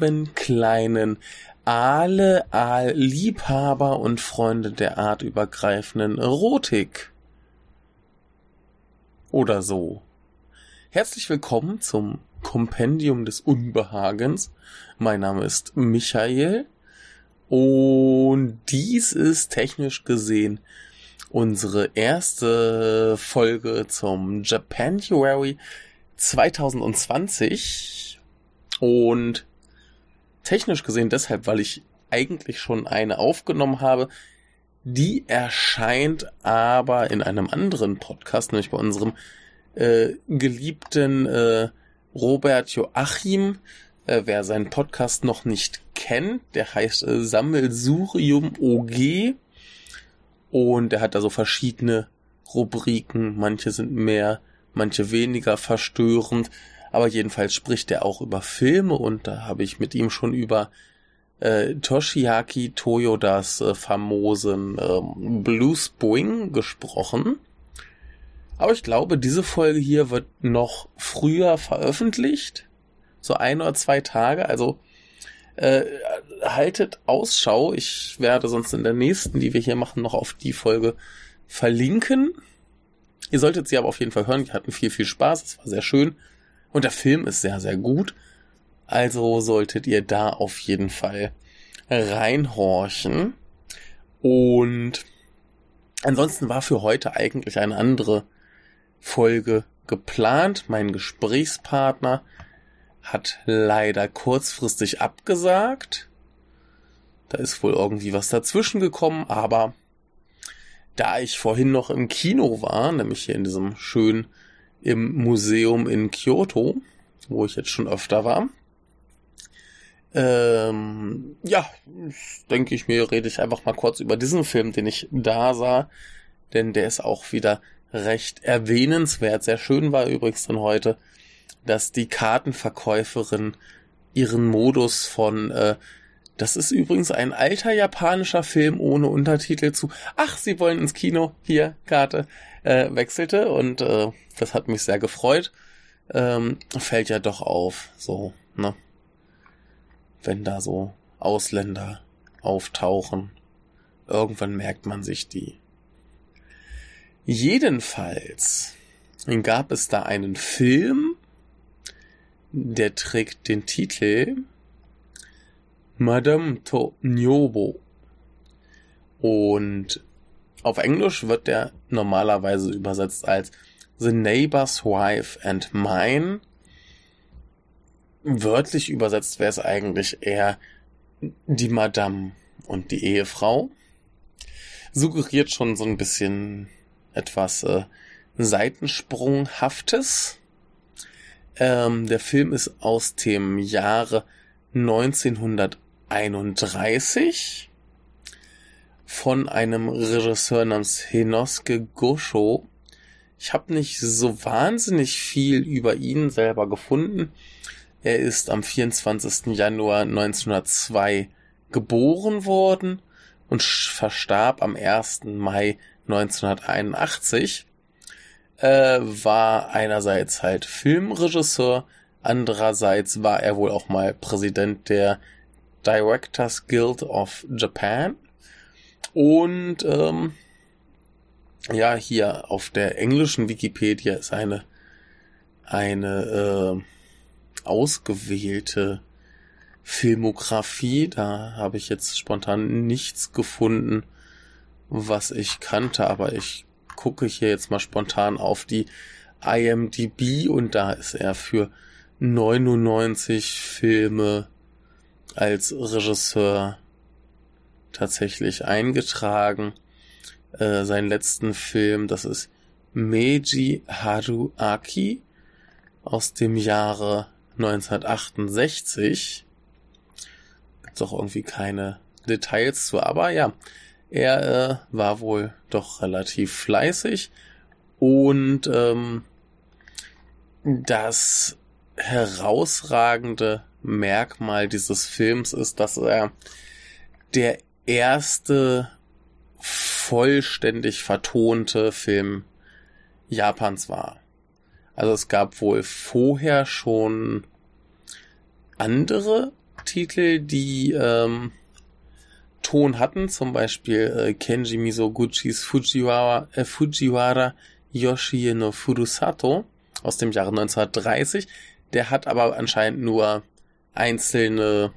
Lieben kleinen Aale, Aal-Liebhaber und Freunde der artübergreifenden Erotik. Oder so. Herzlich willkommen zum Kompendium des Unbehagens. Mein Name ist Michael und dies ist technisch gesehen unsere erste Folge zum Japanuary 2020 und technisch gesehen deshalb, weil ich eigentlich schon eine aufgenommen habe. Die erscheint aber in einem anderen Podcast, nämlich bei unserem äh, geliebten äh, Robert Joachim. Äh, wer seinen Podcast noch nicht kennt, der heißt äh, Sammelsurium OG. Und er hat da so verschiedene Rubriken. Manche sind mehr manche weniger verstörend, aber jedenfalls spricht er auch über Filme und da habe ich mit ihm schon über äh, Toshiaki Toyodas äh, famosen ähm, Blues Boing gesprochen. Aber ich glaube, diese Folge hier wird noch früher veröffentlicht. So ein oder zwei Tage. Also äh, haltet Ausschau. Ich werde sonst in der nächsten, die wir hier machen, noch auf die Folge verlinken. Ihr solltet sie aber auf jeden Fall hören. Wir hatten viel, viel Spaß. Es war sehr schön. Und der Film ist sehr, sehr gut. Also solltet ihr da auf jeden Fall reinhorchen. Und ansonsten war für heute eigentlich eine andere Folge geplant. Mein Gesprächspartner hat leider kurzfristig abgesagt. Da ist wohl irgendwie was dazwischen gekommen, aber da ich vorhin noch im Kino war, nämlich hier in diesem schönen im Museum in Kyoto, wo ich jetzt schon öfter war. Ähm, ja, denke ich mir, rede ich einfach mal kurz über diesen Film, den ich da sah, denn der ist auch wieder recht erwähnenswert. Sehr schön war übrigens dann heute, dass die Kartenverkäuferin ihren Modus von äh, das ist übrigens ein alter japanischer Film ohne Untertitel zu Ach, Sie wollen ins Kino, hier, Karte, äh, wechselte und äh, das hat mich sehr gefreut. Ähm, fällt ja doch auf, so, ne? Wenn da so Ausländer auftauchen, irgendwann merkt man sich die. Jedenfalls gab es da einen Film, der trägt den Titel Madame to Nyobo. Und auf Englisch wird der normalerweise übersetzt als The Neighbor's Wife and Mine. Wörtlich übersetzt wäre es eigentlich eher die Madame und die Ehefrau. Suggeriert schon so ein bisschen etwas äh, Seitensprunghaftes. Ähm, der Film ist aus dem Jahre 1900 31 von einem Regisseur namens Hinosuke Gosho. Ich habe nicht so wahnsinnig viel über ihn selber gefunden. Er ist am 24. Januar 1902 geboren worden und verstarb am 1. Mai 1981. Äh, war einerseits halt Filmregisseur, andererseits war er wohl auch mal Präsident der Directors Guild of Japan. Und ähm, ja, hier auf der englischen Wikipedia ist eine eine äh, ausgewählte Filmografie. Da habe ich jetzt spontan nichts gefunden, was ich kannte, aber ich gucke hier jetzt mal spontan auf die IMDb und da ist er für 99 Filme als Regisseur tatsächlich eingetragen. Äh, seinen letzten Film, das ist Meiji Haruaki aus dem Jahre 1968. Gibt auch irgendwie keine Details zu, aber ja, er äh, war wohl doch relativ fleißig und ähm, das herausragende Merkmal dieses Films ist, dass er der erste vollständig vertonte Film Japans war. Also es gab wohl vorher schon andere Titel, die ähm, Ton hatten, zum Beispiel äh, Kenji Mizoguchis Fujiwara, äh, Fujiwara Yoshie no Furusato aus dem Jahre 1930. Der hat aber anscheinend nur einzelne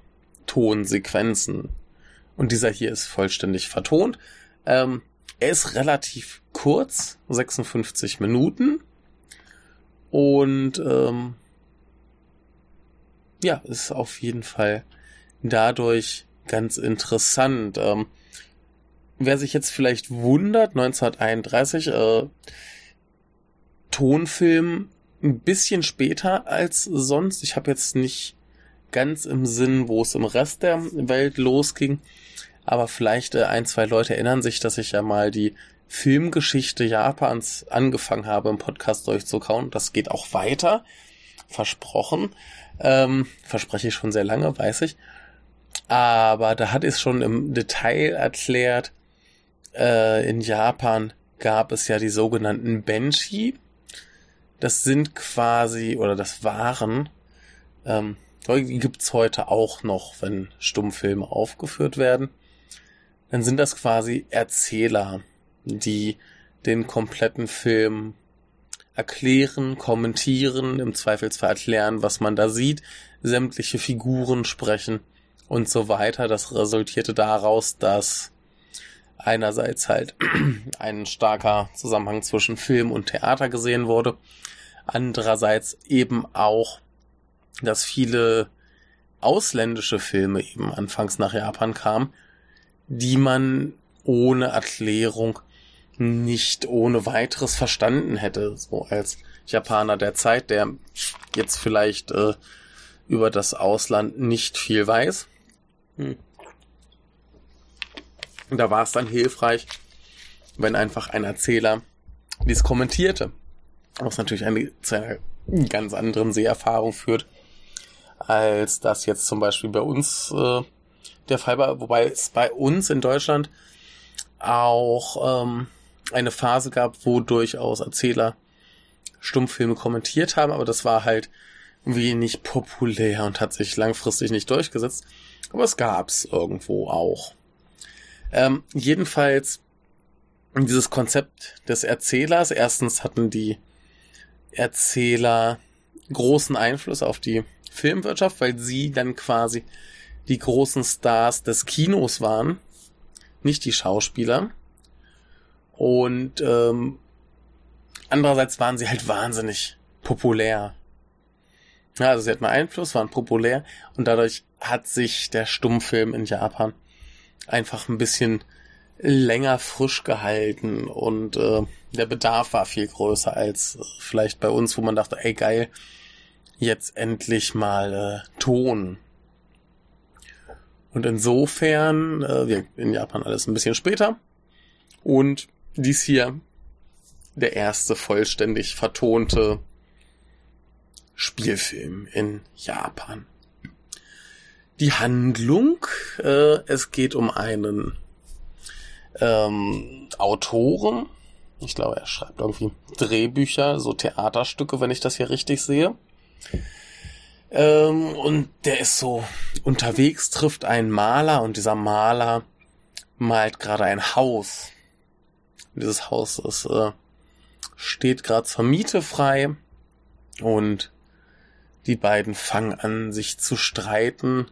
Tonsequenzen. Und dieser hier ist vollständig vertont. Ähm, er ist relativ kurz, 56 Minuten. Und ähm, ja, ist auf jeden Fall dadurch ganz interessant. Ähm, wer sich jetzt vielleicht wundert, 1931, äh, Tonfilm ein bisschen später als sonst. Ich habe jetzt nicht ganz im Sinn, wo es im Rest der Welt losging. Aber vielleicht äh, ein, zwei Leute erinnern sich, dass ich ja mal die Filmgeschichte Japans angefangen habe, im Podcast durchzukauen. Das geht auch weiter. Versprochen. Ähm, verspreche ich schon sehr lange, weiß ich. Aber da hat es schon im Detail erklärt, äh, in Japan gab es ja die sogenannten Benshi. Das sind quasi, oder das waren, ähm, gibt's heute auch noch, wenn Stummfilme aufgeführt werden. Dann sind das quasi Erzähler, die den kompletten Film erklären, kommentieren, im Zweifelsfall erklären, was man da sieht, sämtliche Figuren sprechen und so weiter. Das resultierte daraus, dass einerseits halt ein starker Zusammenhang zwischen Film und Theater gesehen wurde, andererseits eben auch, dass viele ausländische Filme eben anfangs nach Japan kamen, die man ohne Erklärung nicht ohne weiteres verstanden hätte, so als Japaner der Zeit, der jetzt vielleicht äh, über das Ausland nicht viel weiß. Hm. Da war es dann hilfreich, wenn einfach ein Erzähler dies kommentierte. Was natürlich eine, zu einer ganz anderen Seherfahrung führt, als das jetzt zum Beispiel bei uns äh, der Fall war. Wobei es bei uns in Deutschland auch ähm, eine Phase gab, wo durchaus Erzähler Stummfilme kommentiert haben, aber das war halt wenig populär und hat sich langfristig nicht durchgesetzt. Aber es gab's irgendwo auch. Ähm, jedenfalls dieses Konzept des Erzählers. Erstens hatten die Erzähler großen Einfluss auf die Filmwirtschaft, weil sie dann quasi die großen Stars des Kinos waren, nicht die Schauspieler. Und ähm, andererseits waren sie halt wahnsinnig populär. Ja, also sie hatten Einfluss, waren populär und dadurch hat sich der Stummfilm in Japan einfach ein bisschen länger frisch gehalten und äh, der Bedarf war viel größer als vielleicht bei uns, wo man dachte, ey geil, jetzt endlich mal äh, Ton. Und insofern, äh, wir in Japan alles ein bisschen später und dies hier der erste vollständig vertonte Spielfilm in Japan. Die Handlung, äh, es geht um einen ähm, Autoren. Ich glaube, er schreibt irgendwie Drehbücher, so Theaterstücke, wenn ich das hier richtig sehe. Ähm, und der ist so unterwegs, trifft einen Maler und dieser Maler malt gerade ein Haus. Dieses Haus ist, äh, steht gerade zur Miete frei und die beiden fangen an, sich zu streiten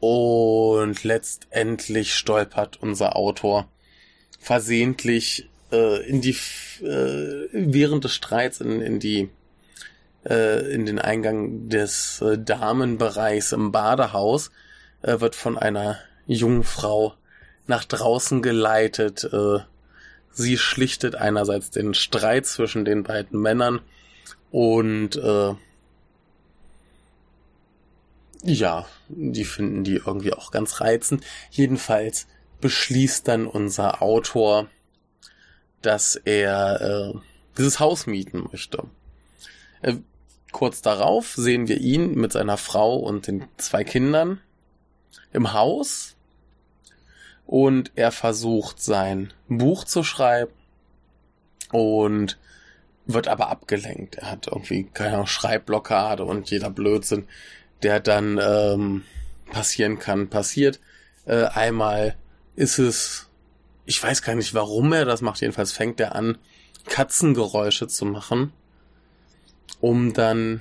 und letztendlich stolpert unser Autor versehentlich äh, in die äh, während des Streits in, in die äh, in den Eingang des äh, Damenbereichs im Badehaus äh, wird von einer jungen Frau nach draußen geleitet. Äh, sie schlichtet einerseits den Streit zwischen den beiden Männern und äh, ja, die finden die irgendwie auch ganz reizend. Jedenfalls beschließt dann unser Autor, dass er äh, dieses Haus mieten möchte. Äh, kurz darauf sehen wir ihn mit seiner Frau und den zwei Kindern im Haus und er versucht sein Buch zu schreiben und wird aber abgelenkt. Er hat irgendwie keine Schreibblockade und jeder Blödsinn der dann ähm, passieren kann, passiert. Äh, einmal ist es, ich weiß gar nicht, warum er das macht, jedenfalls fängt er an, Katzengeräusche zu machen, um dann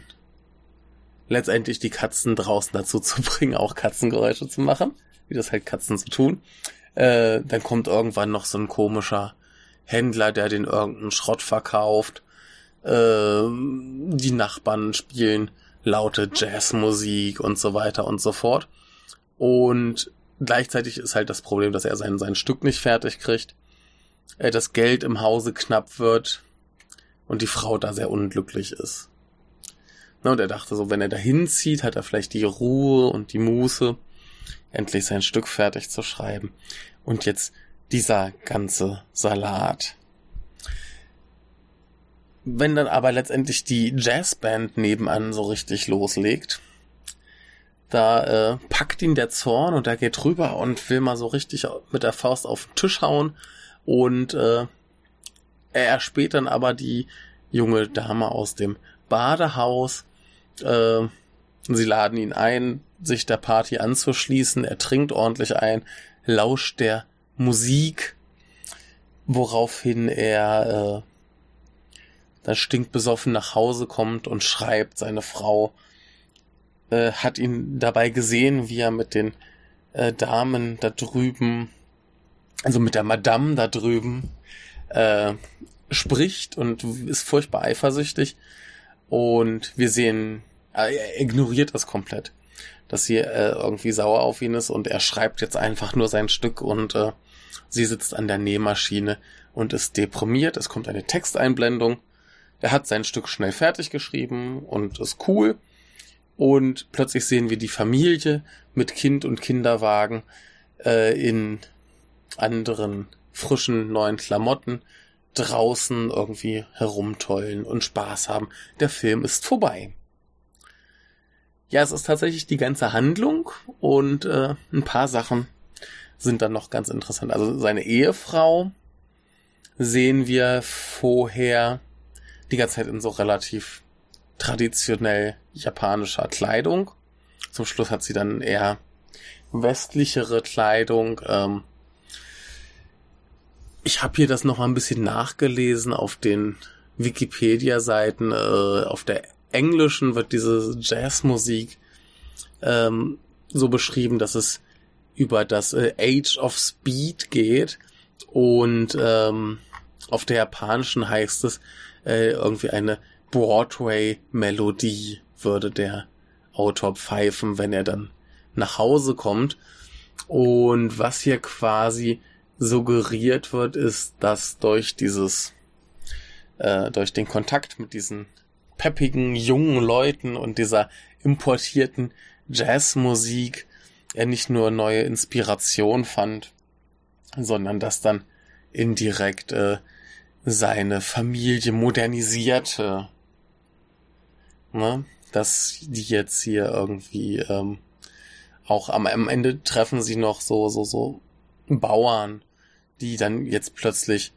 letztendlich die Katzen draußen dazu zu bringen, auch Katzengeräusche zu machen, wie das halt Katzen so tun. Äh, dann kommt irgendwann noch so ein komischer Händler, der den irgendeinen Schrott verkauft. Äh, die Nachbarn spielen laute Jazzmusik und so weiter und so fort. Und gleichzeitig ist halt das Problem, dass er sein, sein Stück nicht fertig kriegt. Äh, das Geld im Hause knapp wird und die Frau da sehr unglücklich ist. Na, und er dachte so, wenn er da hinzieht, hat er vielleicht die Ruhe und die Muße, endlich sein Stück fertig zu schreiben. Und jetzt dieser ganze Salat. Wenn dann aber letztendlich die Jazzband nebenan so richtig loslegt, da äh, packt ihn der Zorn und er geht rüber und will mal so richtig mit der Faust auf den Tisch hauen und äh, er erspäht dann aber die junge Dame aus dem Badehaus. Äh, sie laden ihn ein, sich der Party anzuschließen. Er trinkt ordentlich ein, lauscht der Musik, woraufhin er äh, dann stinkbesoffen nach Hause kommt und schreibt, seine Frau äh, hat ihn dabei gesehen, wie er mit den äh, Damen da drüben, also mit der Madame da drüben, äh, spricht und ist furchtbar eifersüchtig. Und wir sehen, äh, er ignoriert das komplett, dass sie äh, irgendwie sauer auf ihn ist und er schreibt jetzt einfach nur sein Stück und äh, sie sitzt an der Nähmaschine und ist deprimiert. Es kommt eine Texteinblendung. Er hat sein Stück schnell fertig geschrieben und ist cool. Und plötzlich sehen wir die Familie mit Kind und Kinderwagen äh, in anderen frischen neuen Klamotten draußen irgendwie herumtollen und Spaß haben. Der Film ist vorbei. Ja, es ist tatsächlich die ganze Handlung und äh, ein paar Sachen sind dann noch ganz interessant. Also seine Ehefrau sehen wir vorher die ganze Zeit in so relativ traditionell japanischer Kleidung. Zum Schluss hat sie dann eher westlichere Kleidung. Ähm ich habe hier das noch mal ein bisschen nachgelesen auf den Wikipedia-Seiten. Äh, auf der englischen wird diese Jazzmusik ähm, so beschrieben, dass es über das äh, Age of Speed geht und ähm, auf der japanischen heißt es äh, irgendwie eine Broadway-Melodie würde der Autor pfeifen, wenn er dann nach Hause kommt. Und was hier quasi suggeriert wird, ist, dass durch dieses, äh, durch den Kontakt mit diesen peppigen jungen Leuten und dieser importierten Jazzmusik er nicht nur neue Inspiration fand, sondern dass dann indirekt äh, seine Familie modernisierte ne? dass die jetzt hier irgendwie ähm, auch am, am Ende treffen sie noch so, so, so Bauern, die dann jetzt plötzlich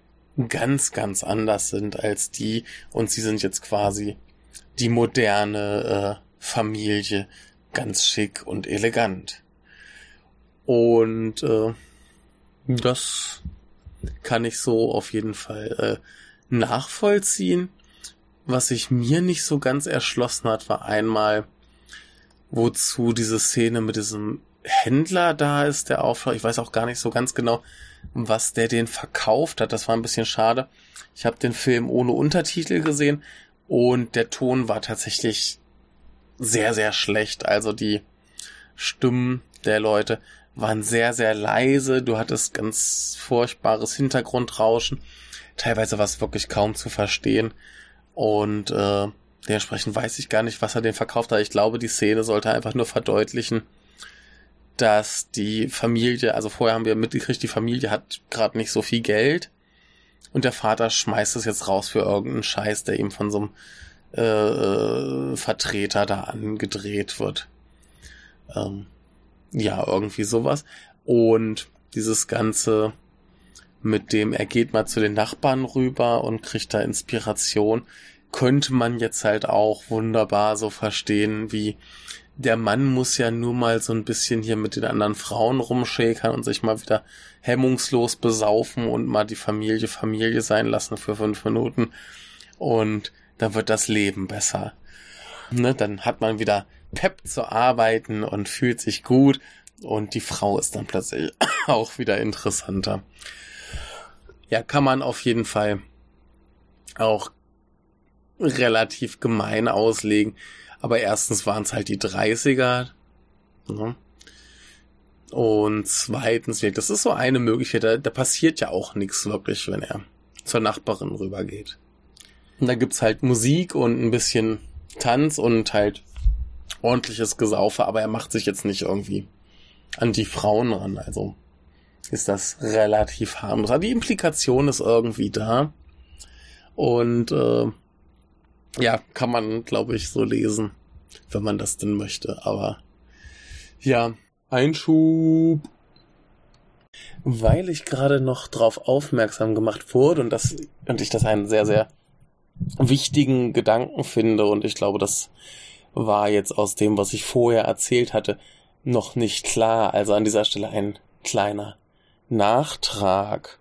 ganz, ganz anders sind als die und sie sind jetzt quasi die moderne äh, Familie, ganz schick und elegant. Und äh, das kann ich so auf jeden Fall äh, nachvollziehen. Was sich mir nicht so ganz erschlossen hat, war einmal, wozu diese Szene mit diesem Händler da ist, der Aufschlag. Ich weiß auch gar nicht so ganz genau, was der den verkauft hat. Das war ein bisschen schade. Ich habe den Film ohne Untertitel gesehen und der Ton war tatsächlich sehr, sehr schlecht. Also die Stimmen der Leute waren sehr, sehr leise. Du hattest ganz furchtbares Hintergrundrauschen. Teilweise war es wirklich kaum zu verstehen. Und äh, dementsprechend weiß ich gar nicht, was er den verkauft hat. Ich glaube, die Szene sollte einfach nur verdeutlichen, dass die Familie, also vorher haben wir mitgekriegt, die Familie hat gerade nicht so viel Geld und der Vater schmeißt es jetzt raus für irgendeinen Scheiß, der ihm von so einem äh, äh, Vertreter da angedreht wird. Ähm, ja, irgendwie sowas. Und dieses Ganze mit dem, er geht mal zu den Nachbarn rüber und kriegt da Inspiration, könnte man jetzt halt auch wunderbar so verstehen, wie der Mann muss ja nur mal so ein bisschen hier mit den anderen Frauen rumschäkern und sich mal wieder hemmungslos besaufen und mal die Familie Familie sein lassen für fünf Minuten. Und dann wird das Leben besser. Ne, dann hat man wieder Pep zu arbeiten und fühlt sich gut und die Frau ist dann plötzlich auch wieder interessanter. Ja, kann man auf jeden Fall auch relativ gemein auslegen. Aber erstens waren es halt die 30er. Ne? Und zweitens, das ist so eine Möglichkeit, da, da passiert ja auch nichts wirklich, wenn er zur Nachbarin rübergeht. Und da gibt's halt Musik und ein bisschen Tanz und halt ordentliches Gesaufe, aber er macht sich jetzt nicht irgendwie an die Frauen ran. Also ist das relativ harmlos. Aber die Implikation ist irgendwie da. Und äh, ja, kann man, glaube ich, so lesen, wenn man das denn möchte. Aber ja, Einschub. Weil ich gerade noch drauf aufmerksam gemacht wurde und das und ich das einen sehr, sehr wichtigen Gedanken finde und ich glaube, das war jetzt aus dem, was ich vorher erzählt hatte, noch nicht klar. Also an dieser Stelle ein kleiner Nachtrag.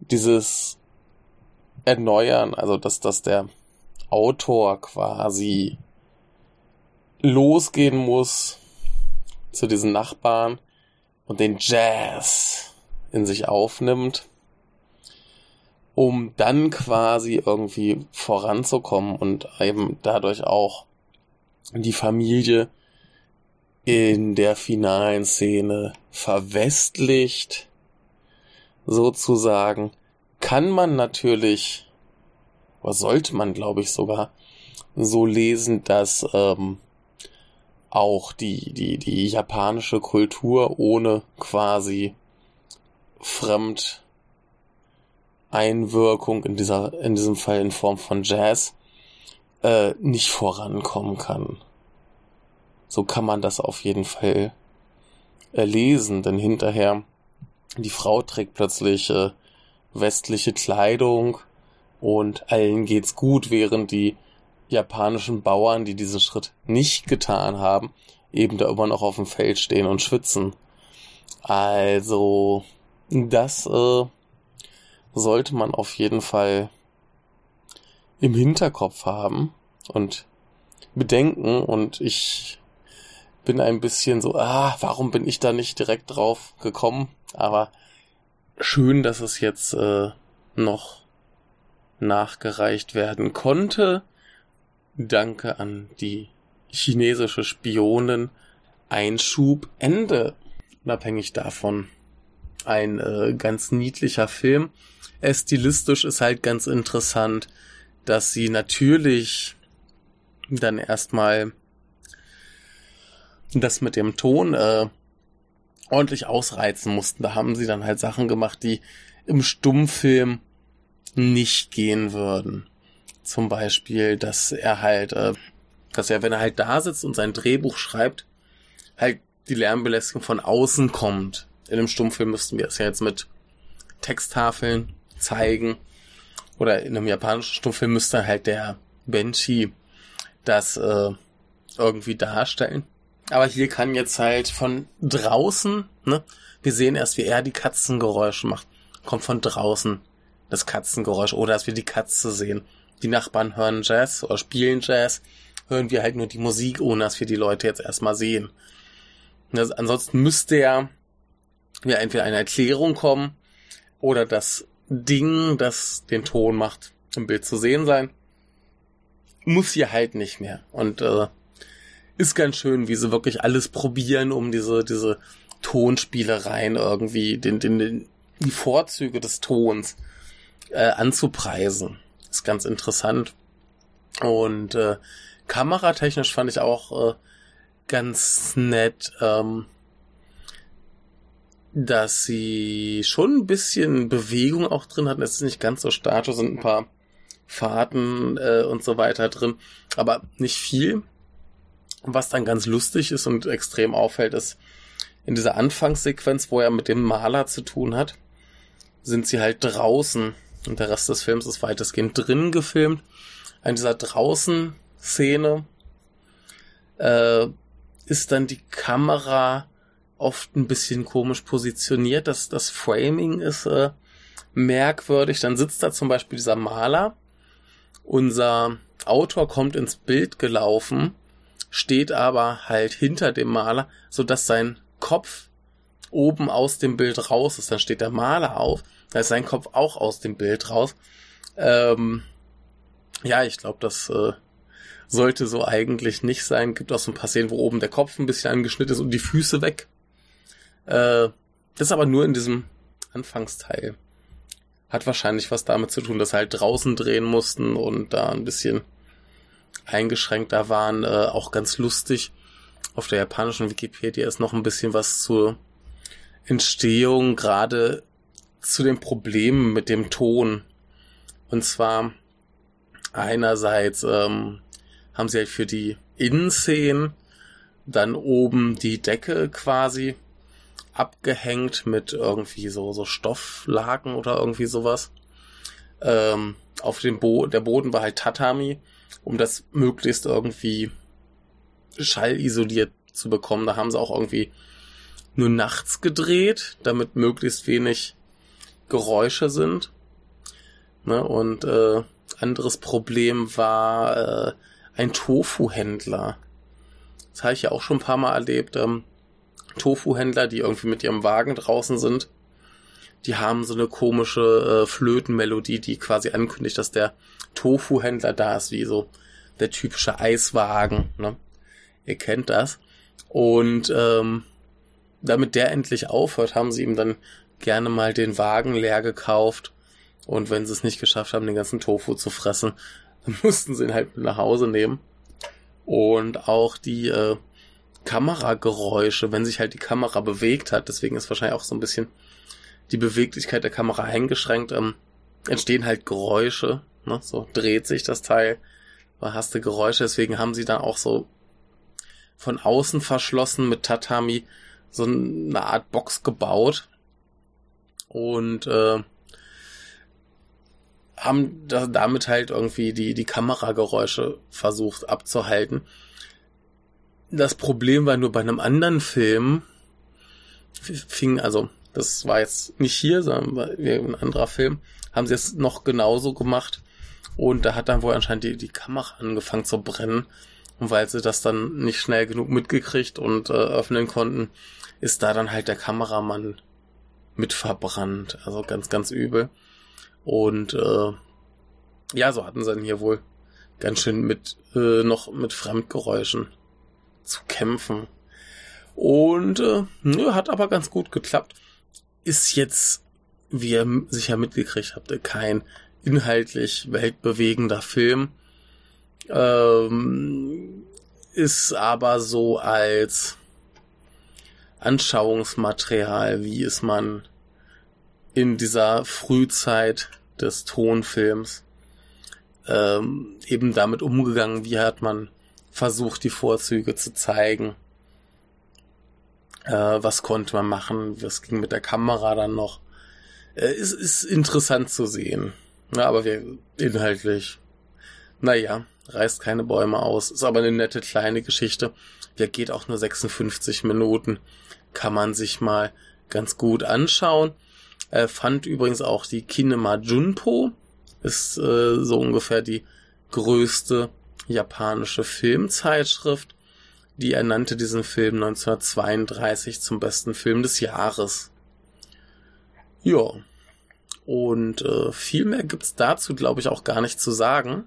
Dieses Erneuern, also dass, dass der Autor quasi losgehen muss zu diesen Nachbarn und den Jazz in sich aufnimmt, um dann quasi irgendwie voranzukommen und eben dadurch auch die Familie in der finalen Szene verwestlicht, sozusagen, kann man natürlich oder sollte man, glaube ich, sogar so lesen, dass ähm, auch die, die, die japanische Kultur ohne quasi Fremdeinwirkung in dieser, in diesem Fall in Form von Jazz, äh, nicht vorankommen kann. So kann man das auf jeden Fall äh, lesen, denn hinterher die Frau trägt plötzlich äh, westliche Kleidung, und allen geht's gut, während die japanischen Bauern, die diesen Schritt nicht getan haben, eben da immer noch auf dem Feld stehen und schwitzen. Also, das äh, sollte man auf jeden Fall im Hinterkopf haben und bedenken und ich bin ein bisschen so, ah, warum bin ich da nicht direkt drauf gekommen? Aber schön, dass es jetzt äh, noch nachgereicht werden konnte. Danke an die chinesische Spionin. Einschub Ende. Unabhängig davon ein äh, ganz niedlicher Film. Stilistisch ist halt ganz interessant, dass sie natürlich dann erstmal das mit dem Ton äh, ordentlich ausreizen mussten. Da haben sie dann halt Sachen gemacht, die im Stummfilm nicht gehen würden. Zum Beispiel, dass er halt, äh, dass er, wenn er halt da sitzt und sein Drehbuch schreibt, halt die Lärmbelästigung von außen kommt. In einem Stummfilm müssten wir es ja jetzt mit Texttafeln zeigen. Oder in einem japanischen Stummfilm müsste halt der Benchi das äh, irgendwie darstellen. Aber hier kann jetzt halt von draußen, ne, wir sehen erst, wie er die Katzengeräusche macht, kommt von draußen das Katzengeräusch oder dass wir die Katze sehen. Die Nachbarn hören Jazz oder spielen Jazz, hören wir halt nur die Musik, ohne dass wir die Leute jetzt erstmal sehen. Das, ansonsten müsste ja, ja entweder eine Erklärung kommen oder das Ding, das den Ton macht, im Bild zu sehen sein. Muss hier halt nicht mehr. Und äh, ist ganz schön, wie sie wirklich alles probieren, um diese, diese Tonspielereien irgendwie, den, den, den, die Vorzüge des Tons äh, anzupreisen. Ist ganz interessant. Und äh, kameratechnisch fand ich auch äh, ganz nett, ähm, dass sie schon ein bisschen Bewegung auch drin hatten. Es ist nicht ganz so statisch, sind ein paar Fahrten äh, und so weiter drin, aber nicht viel. Was dann ganz lustig ist und extrem auffällt, ist in dieser Anfangssequenz, wo er mit dem Maler zu tun hat, sind sie halt draußen Und der Rest des Films ist weitestgehend drin gefilmt. An dieser Draußen-Szene äh, ist dann die Kamera oft ein bisschen komisch positioniert. Das, das Framing ist äh, merkwürdig. Dann sitzt da zum Beispiel dieser Maler. Unser Autor kommt ins Bild gelaufen, steht aber halt hinter dem Maler, so dass sein Kopf oben aus dem Bild raus ist. Dann steht der Maler auf, da ist sein Kopf auch aus dem Bild raus. Ähm, ja, ich glaube, das äh, sollte so eigentlich nicht sein. Gibt auch so ein paar Szenen, wo oben der Kopf ein bisschen angeschnitten ist und die Füße weg. Äh, das ist aber nur in diesem Anfangsteil. Hat wahrscheinlich was damit zu tun, dass halt draußen drehen mussten und da ein bisschen eingeschränkter waren. Äh, auch ganz lustig. Auf der japanischen Wikipedia ist noch ein bisschen was zur Entstehung gerade zu den Problemen mit dem Ton. Und zwar einerseits ähm, haben sie halt für die Innenszenen dann oben die Decke quasi abgehängt mit irgendwie so, so Stofflaken oder irgendwie sowas. Ähm, auf dem Bo der Boden war halt Tatami, um das möglichst irgendwie schallisoliert zu bekommen. Da haben sie auch irgendwie nur nachts gedreht, damit möglichst wenig Geräusche sind. Ne, und äh, anderes Problem war äh, ein Tofu-Händler. Das habe ich ja auch schon ein paar Mal erlebt. Ähm, Tofu-Händler, die irgendwie mit ihrem Wagen draußen sind, die haben so eine komische äh, Flötenmelodie, die quasi ankündigt, dass der Tofu-Händler da ist, wie so der typische Eiswagen. Ne? Ihr kennt das. Und ähm, damit der endlich aufhört, haben sie ihm dann gerne mal den Wagen leer gekauft. Und wenn sie es nicht geschafft haben, den ganzen Tofu zu fressen, dann mussten sie ihn halt nach Hause nehmen. Und auch die äh, Kamerageräusche, wenn sich halt die Kamera bewegt hat, deswegen ist wahrscheinlich auch so ein bisschen die Beweglichkeit der Kamera eingeschränkt, ähm, entstehen halt Geräusche. Ne? So dreht sich das Teil, hast du Geräusche, deswegen haben sie dann auch so von außen verschlossen mit Tatami so eine Art Box gebaut und äh, haben da, damit halt irgendwie die, die Kamerageräusche versucht abzuhalten. Das Problem war nur bei einem anderen Film, fing, also das war jetzt nicht hier, sondern ein anderer Film, haben sie es noch genauso gemacht. Und da hat dann wohl anscheinend die, die Kamera angefangen zu brennen. Und weil sie das dann nicht schnell genug mitgekriegt und äh, öffnen konnten, ist da dann halt der Kameramann mit verbrannt. Also ganz, ganz übel. Und äh, ja, so hatten sie dann hier wohl ganz schön mit äh, noch mit Fremdgeräuschen zu kämpfen. Und äh, nö, hat aber ganz gut geklappt. Ist jetzt, wie ihr sicher mitgekriegt habt, kein inhaltlich weltbewegender Film. Ähm, ist aber so als Anschauungsmaterial, wie ist man in dieser Frühzeit des Tonfilms ähm, eben damit umgegangen, wie hat man versucht, die Vorzüge zu zeigen. Äh, was konnte man machen, was ging mit der Kamera dann noch. Äh, ist, ist interessant zu sehen. Ja, aber wir inhaltlich, naja, reißt keine Bäume aus. Ist aber eine nette kleine Geschichte. Der geht auch nur 56 Minuten. Kann man sich mal ganz gut anschauen. Er fand übrigens auch die Kinema Junpo. Ist äh, so ungefähr die größte japanische Filmzeitschrift. Die ernannte diesen Film 1932 zum besten Film des Jahres. Ja. Und äh, viel mehr gibt's dazu, glaube ich, auch gar nicht zu sagen.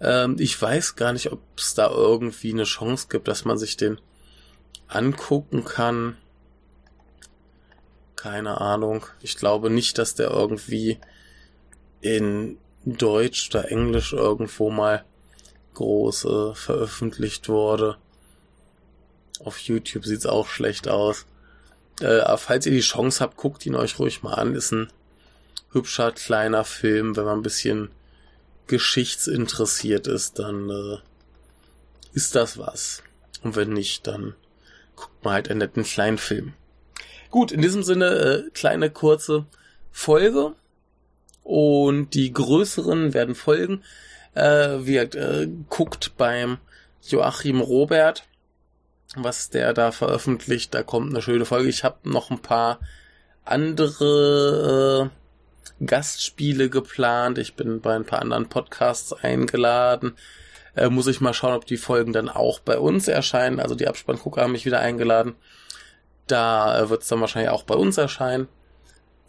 Ähm, ich weiß gar nicht, ob es da irgendwie eine Chance gibt, dass man sich den angucken kann. Keine Ahnung. Ich glaube nicht, dass der irgendwie in Deutsch oder Englisch irgendwo mal groß äh, veröffentlicht wurde. Auf YouTube sieht's auch schlecht aus. Äh, falls ihr die Chance habt, guckt ihn euch ruhig mal an. Ist ein hübscher kleiner Film, wenn man ein bisschen geschichtsinteressiert ist, dann äh, ist das was. Und wenn nicht, dann guckt man halt einen netten kleinen Film. Gut, in diesem Sinne, äh, kleine kurze Folge. Und die größeren werden folgen. Äh, wir äh, guckt beim Joachim Robert, was der da veröffentlicht. Da kommt eine schöne Folge. Ich habe noch ein paar andere äh, Gastspiele geplant. Ich bin bei ein paar anderen Podcasts eingeladen. Äh, muss ich mal schauen, ob die Folgen dann auch bei uns erscheinen. Also die Abspanngucker haben mich wieder eingeladen. Da äh, wird es dann wahrscheinlich auch bei uns erscheinen.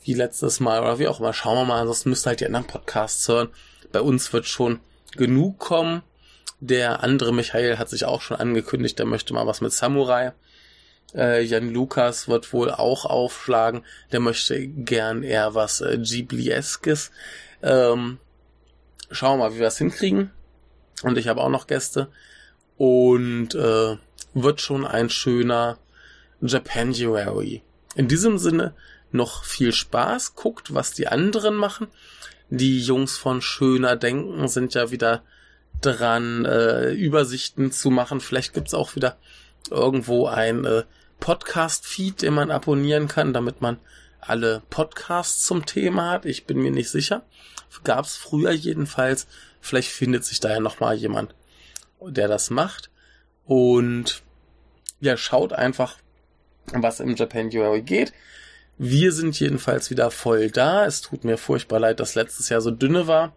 Wie letztes Mal oder wie auch immer. Schauen wir mal. Ansonsten müsst ihr halt die anderen Podcasts hören. Bei uns wird schon genug kommen. Der andere Michael hat sich auch schon angekündigt, der möchte mal was mit Samurai. Äh, Jan Lukas wird wohl auch aufschlagen. Der möchte gern eher was äh, Ghibli-eskes. Ähm, schauen wir mal, wie wir es hinkriegen. Und ich habe auch noch Gäste. Und äh, wird schon ein schöner Japanuary. In diesem Sinne noch viel Spaß. Guckt, was die anderen machen. Die Jungs von Schöner Denken sind ja wieder dran, äh, Übersichten zu machen. Vielleicht gibt's auch wieder irgendwo ein äh, Podcast-Feed, den man abonnieren kann, damit man alle Podcasts zum Thema hat. Ich bin mir nicht sicher. Gab's früher jedenfalls. Vielleicht findet sich da ja nochmal jemand, der das macht. Und ja, schaut einfach, was im Japan Japanuary geht. Wir sind jedenfalls wieder voll da. Es tut mir furchtbar leid, dass letztes Jahr so dünne war.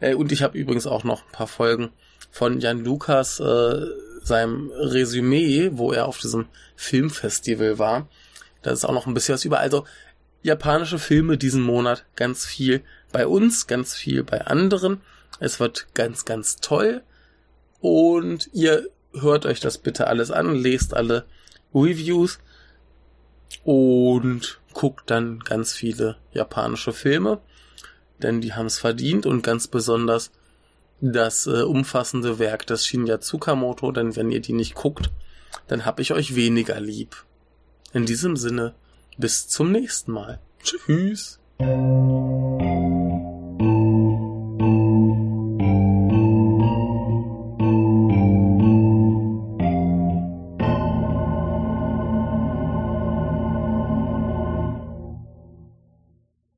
Äh, und ich habe übrigens auch noch ein paar Folgen von Jan Lukas, äh, seinem Resümee, wo er auf diesem Filmfestival war. Da ist auch noch ein bisschen was über. Also japanische Filme diesen Monat ganz viel bei uns, ganz viel bei anderen. Es wird ganz, ganz toll. Und ihr hört euch das bitte alles an, lest alle Reviews und guckt dann ganz viele japanische Filme, denn die haben es verdient und ganz besonders das äh, umfassende Werk des Shinya Tsukamoto, denn wenn ihr die nicht guckt, dann hab ich euch weniger lieb. In diesem Sinne, bis zum nächsten Mal. Tschüss.